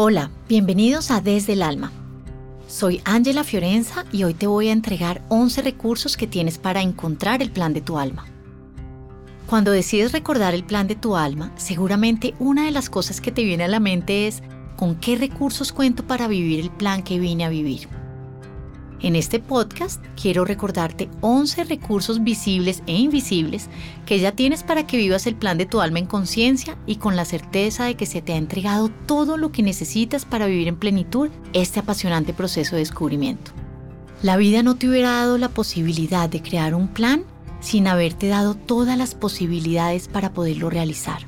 Hola, bienvenidos a Desde el Alma. Soy Ángela Fiorenza y hoy te voy a entregar 11 recursos que tienes para encontrar el plan de tu alma. Cuando decides recordar el plan de tu alma, seguramente una de las cosas que te viene a la mente es ¿con qué recursos cuento para vivir el plan que vine a vivir? En este podcast quiero recordarte 11 recursos visibles e invisibles que ya tienes para que vivas el plan de tu alma en conciencia y con la certeza de que se te ha entregado todo lo que necesitas para vivir en plenitud este apasionante proceso de descubrimiento. La vida no te hubiera dado la posibilidad de crear un plan sin haberte dado todas las posibilidades para poderlo realizar.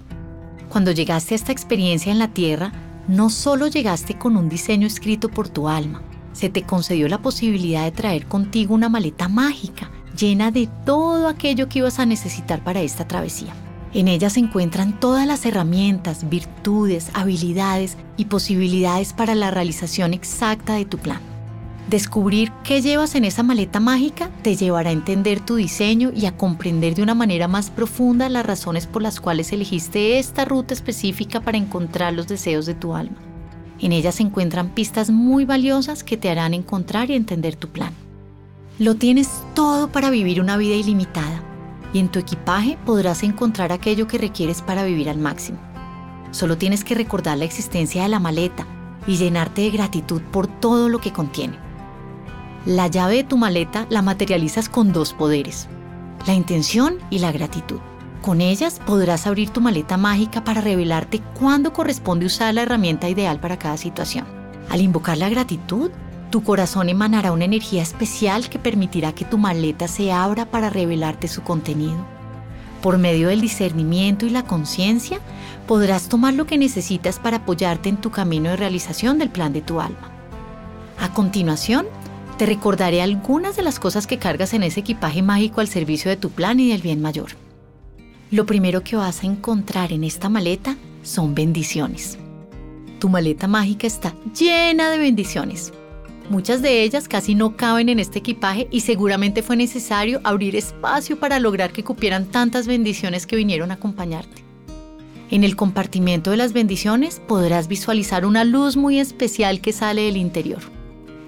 Cuando llegaste a esta experiencia en la Tierra, no solo llegaste con un diseño escrito por tu alma, se te concedió la posibilidad de traer contigo una maleta mágica llena de todo aquello que ibas a necesitar para esta travesía. En ella se encuentran todas las herramientas, virtudes, habilidades y posibilidades para la realización exacta de tu plan. Descubrir qué llevas en esa maleta mágica te llevará a entender tu diseño y a comprender de una manera más profunda las razones por las cuales elegiste esta ruta específica para encontrar los deseos de tu alma. En ella se encuentran pistas muy valiosas que te harán encontrar y entender tu plan. Lo tienes todo para vivir una vida ilimitada y en tu equipaje podrás encontrar aquello que requieres para vivir al máximo. Solo tienes que recordar la existencia de la maleta y llenarte de gratitud por todo lo que contiene. La llave de tu maleta la materializas con dos poderes, la intención y la gratitud. Con ellas podrás abrir tu maleta mágica para revelarte cuándo corresponde usar la herramienta ideal para cada situación. Al invocar la gratitud, tu corazón emanará una energía especial que permitirá que tu maleta se abra para revelarte su contenido. Por medio del discernimiento y la conciencia, podrás tomar lo que necesitas para apoyarte en tu camino de realización del plan de tu alma. A continuación, te recordaré algunas de las cosas que cargas en ese equipaje mágico al servicio de tu plan y del bien mayor lo primero que vas a encontrar en esta maleta son bendiciones. Tu maleta mágica está llena de bendiciones. Muchas de ellas casi no caben en este equipaje y seguramente fue necesario abrir espacio para lograr que cupieran tantas bendiciones que vinieron a acompañarte. En el compartimiento de las bendiciones podrás visualizar una luz muy especial que sale del interior.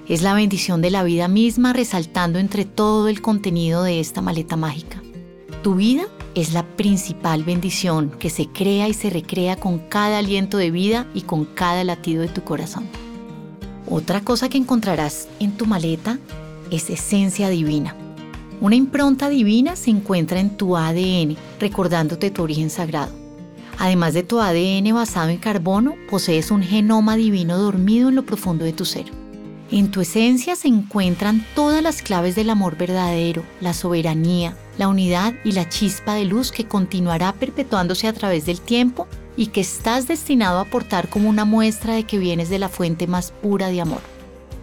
Es la bendición de la vida misma resaltando entre todo el contenido de esta maleta mágica. Tu vida es la principal bendición que se crea y se recrea con cada aliento de vida y con cada latido de tu corazón. Otra cosa que encontrarás en tu maleta es esencia divina. Una impronta divina se encuentra en tu ADN, recordándote tu origen sagrado. Además de tu ADN basado en carbono, posees un genoma divino dormido en lo profundo de tu ser. En tu esencia se encuentran todas las claves del amor verdadero, la soberanía, la unidad y la chispa de luz que continuará perpetuándose a través del tiempo y que estás destinado a aportar como una muestra de que vienes de la fuente más pura de amor.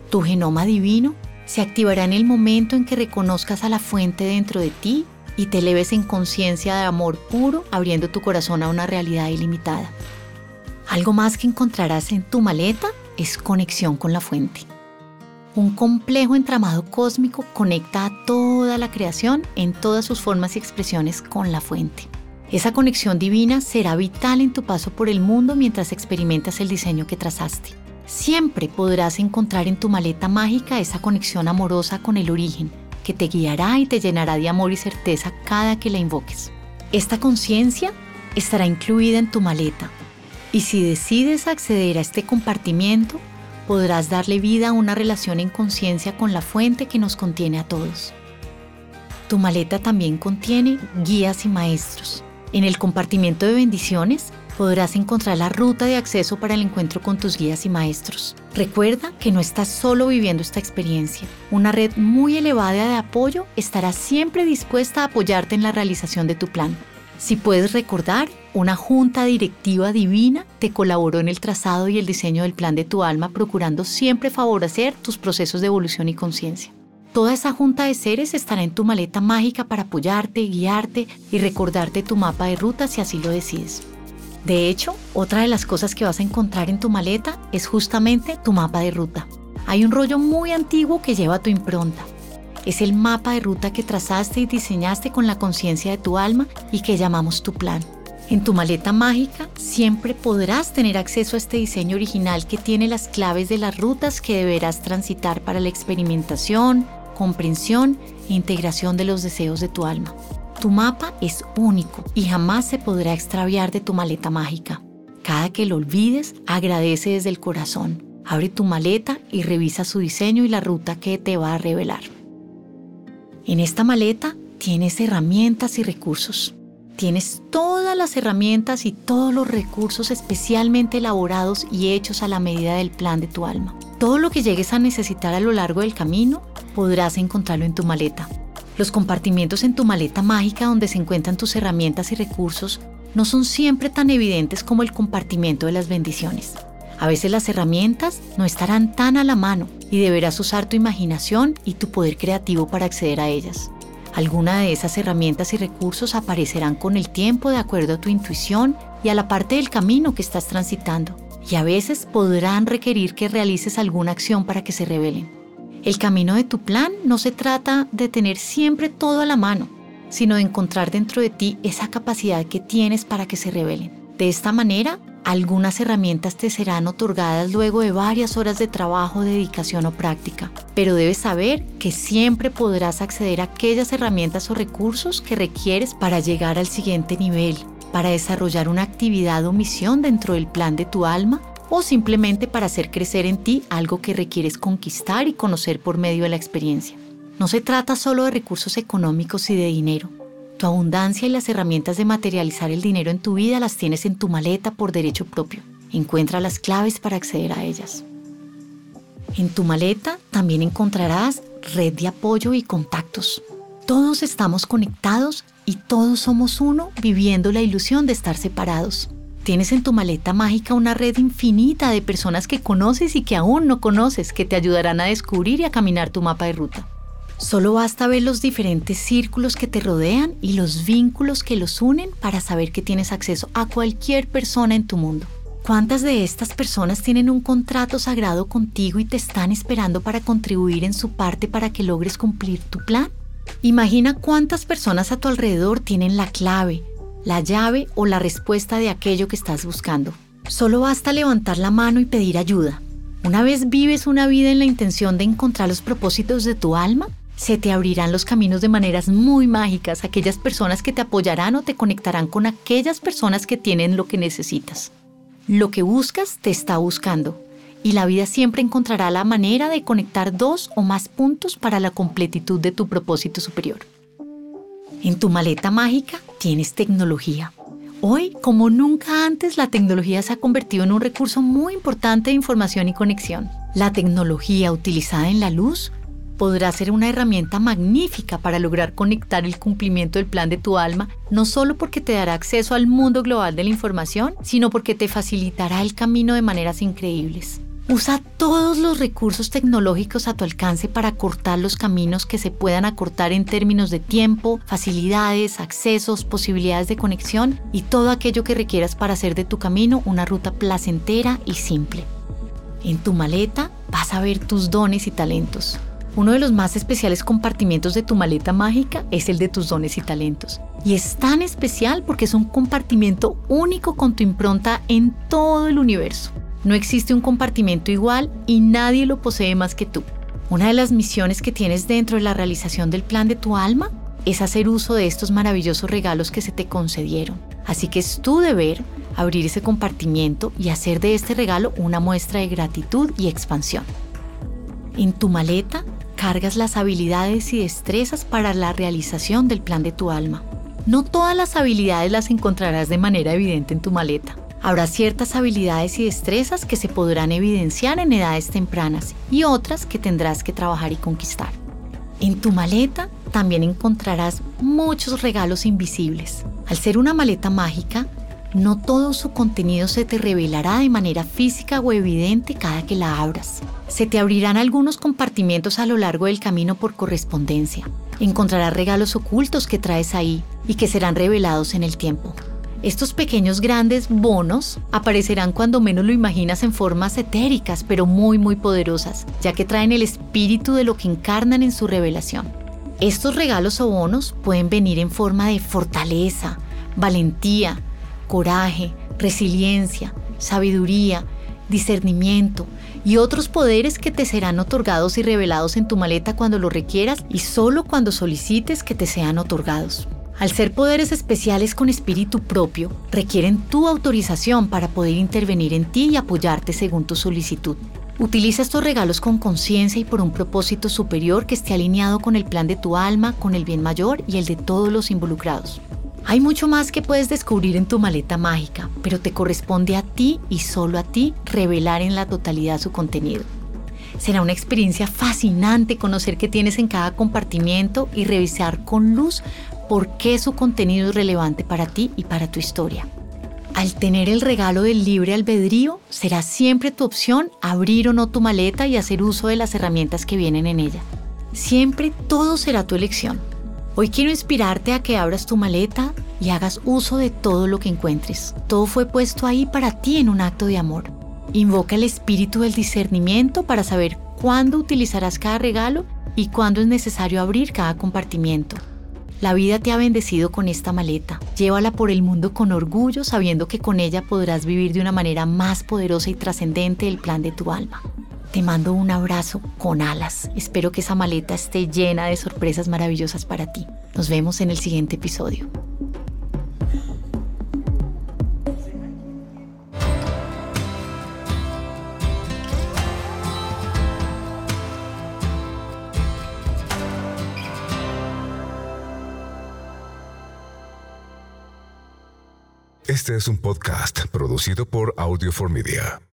Tu genoma divino se activará en el momento en que reconozcas a la fuente dentro de ti y te eleves en conciencia de amor puro, abriendo tu corazón a una realidad ilimitada. Algo más que encontrarás en tu maleta es conexión con la fuente. Un complejo entramado cósmico conecta a toda la creación en todas sus formas y expresiones con la fuente. Esa conexión divina será vital en tu paso por el mundo mientras experimentas el diseño que trazaste. Siempre podrás encontrar en tu maleta mágica esa conexión amorosa con el origen, que te guiará y te llenará de amor y certeza cada que la invoques. Esta conciencia estará incluida en tu maleta, y si decides acceder a este compartimiento, podrás darle vida a una relación en conciencia con la fuente que nos contiene a todos. Tu maleta también contiene guías y maestros. En el compartimiento de bendiciones podrás encontrar la ruta de acceso para el encuentro con tus guías y maestros. Recuerda que no estás solo viviendo esta experiencia. Una red muy elevada de apoyo estará siempre dispuesta a apoyarte en la realización de tu plan. Si puedes recordar, una junta directiva divina te colaboró en el trazado y el diseño del plan de tu alma, procurando siempre favorecer tus procesos de evolución y conciencia. Toda esa junta de seres estará en tu maleta mágica para apoyarte, guiarte y recordarte tu mapa de ruta si así lo decides. De hecho, otra de las cosas que vas a encontrar en tu maleta es justamente tu mapa de ruta. Hay un rollo muy antiguo que lleva tu impronta, es el mapa de ruta que trazaste y diseñaste con la conciencia de tu alma y que llamamos tu plan. En tu maleta mágica siempre podrás tener acceso a este diseño original que tiene las claves de las rutas que deberás transitar para la experimentación, comprensión e integración de los deseos de tu alma. Tu mapa es único y jamás se podrá extraviar de tu maleta mágica. Cada que lo olvides, agradece desde el corazón. Abre tu maleta y revisa su diseño y la ruta que te va a revelar. En esta maleta tienes herramientas y recursos. Tienes todas las herramientas y todos los recursos especialmente elaborados y hechos a la medida del plan de tu alma. Todo lo que llegues a necesitar a lo largo del camino podrás encontrarlo en tu maleta. Los compartimientos en tu maleta mágica donde se encuentran tus herramientas y recursos no son siempre tan evidentes como el compartimento de las bendiciones. A veces las herramientas no estarán tan a la mano y deberás usar tu imaginación y tu poder creativo para acceder a ellas. Alguna de esas herramientas y recursos aparecerán con el tiempo de acuerdo a tu intuición y a la parte del camino que estás transitando, y a veces podrán requerir que realices alguna acción para que se revelen. El camino de tu plan no se trata de tener siempre todo a la mano, sino de encontrar dentro de ti esa capacidad que tienes para que se revelen. De esta manera, algunas herramientas te serán otorgadas luego de varias horas de trabajo, dedicación o práctica, pero debes saber que siempre podrás acceder a aquellas herramientas o recursos que requieres para llegar al siguiente nivel, para desarrollar una actividad o misión dentro del plan de tu alma o simplemente para hacer crecer en ti algo que requieres conquistar y conocer por medio de la experiencia. No se trata solo de recursos económicos y de dinero, tu abundancia y las herramientas de materializar el dinero en tu vida las tienes en tu maleta por derecho propio. Encuentra las claves para acceder a ellas. En tu maleta también encontrarás red de apoyo y contactos. Todos estamos conectados y todos somos uno viviendo la ilusión de estar separados. Tienes en tu maleta mágica una red infinita de personas que conoces y que aún no conoces que te ayudarán a descubrir y a caminar tu mapa de ruta. Solo basta ver los diferentes círculos que te rodean y los vínculos que los unen para saber que tienes acceso a cualquier persona en tu mundo. ¿Cuántas de estas personas tienen un contrato sagrado contigo y te están esperando para contribuir en su parte para que logres cumplir tu plan? Imagina cuántas personas a tu alrededor tienen la clave, la llave o la respuesta de aquello que estás buscando. Solo basta levantar la mano y pedir ayuda. Una vez vives una vida en la intención de encontrar los propósitos de tu alma, se te abrirán los caminos de maneras muy mágicas, aquellas personas que te apoyarán o te conectarán con aquellas personas que tienen lo que necesitas. Lo que buscas te está buscando y la vida siempre encontrará la manera de conectar dos o más puntos para la completitud de tu propósito superior. En tu maleta mágica tienes tecnología. Hoy, como nunca antes, la tecnología se ha convertido en un recurso muy importante de información y conexión. La tecnología utilizada en la luz podrá ser una herramienta magnífica para lograr conectar el cumplimiento del plan de tu alma, no solo porque te dará acceso al mundo global de la información, sino porque te facilitará el camino de maneras increíbles. Usa todos los recursos tecnológicos a tu alcance para cortar los caminos que se puedan acortar en términos de tiempo, facilidades, accesos, posibilidades de conexión y todo aquello que requieras para hacer de tu camino una ruta placentera y simple. En tu maleta vas a ver tus dones y talentos. Uno de los más especiales compartimientos de tu maleta mágica es el de tus dones y talentos. Y es tan especial porque es un compartimiento único con tu impronta en todo el universo. No existe un compartimento igual y nadie lo posee más que tú. Una de las misiones que tienes dentro de la realización del plan de tu alma es hacer uso de estos maravillosos regalos que se te concedieron. Así que es tu deber abrir ese compartimiento y hacer de este regalo una muestra de gratitud y expansión. En tu maleta cargas las habilidades y destrezas para la realización del plan de tu alma. No todas las habilidades las encontrarás de manera evidente en tu maleta. Habrá ciertas habilidades y destrezas que se podrán evidenciar en edades tempranas y otras que tendrás que trabajar y conquistar. En tu maleta también encontrarás muchos regalos invisibles. Al ser una maleta mágica, no todo su contenido se te revelará de manera física o evidente cada que la abras. Se te abrirán algunos compartimientos a lo largo del camino por correspondencia. Encontrarás regalos ocultos que traes ahí y que serán revelados en el tiempo. Estos pequeños grandes bonos aparecerán cuando menos lo imaginas en formas etéricas, pero muy muy poderosas, ya que traen el espíritu de lo que encarnan en su revelación. Estos regalos o bonos pueden venir en forma de fortaleza, valentía, coraje, resiliencia, sabiduría, discernimiento y otros poderes que te serán otorgados y revelados en tu maleta cuando lo requieras y solo cuando solicites que te sean otorgados. Al ser poderes especiales con espíritu propio, requieren tu autorización para poder intervenir en ti y apoyarte según tu solicitud. Utiliza estos regalos con conciencia y por un propósito superior que esté alineado con el plan de tu alma, con el bien mayor y el de todos los involucrados. Hay mucho más que puedes descubrir en tu maleta mágica, pero te corresponde a ti y solo a ti revelar en la totalidad su contenido. Será una experiencia fascinante conocer qué tienes en cada compartimiento y revisar con luz por qué su contenido es relevante para ti y para tu historia. Al tener el regalo del libre albedrío, será siempre tu opción abrir o no tu maleta y hacer uso de las herramientas que vienen en ella. Siempre todo será tu elección. Hoy quiero inspirarte a que abras tu maleta y hagas uso de todo lo que encuentres. Todo fue puesto ahí para ti en un acto de amor. Invoca el espíritu del discernimiento para saber cuándo utilizarás cada regalo y cuándo es necesario abrir cada compartimiento. La vida te ha bendecido con esta maleta. Llévala por el mundo con orgullo, sabiendo que con ella podrás vivir de una manera más poderosa y trascendente el plan de tu alma. Te mando un abrazo con alas. Espero que esa maleta esté llena de sorpresas maravillosas para ti. Nos vemos en el siguiente episodio. Este es un podcast producido por Audio for Media.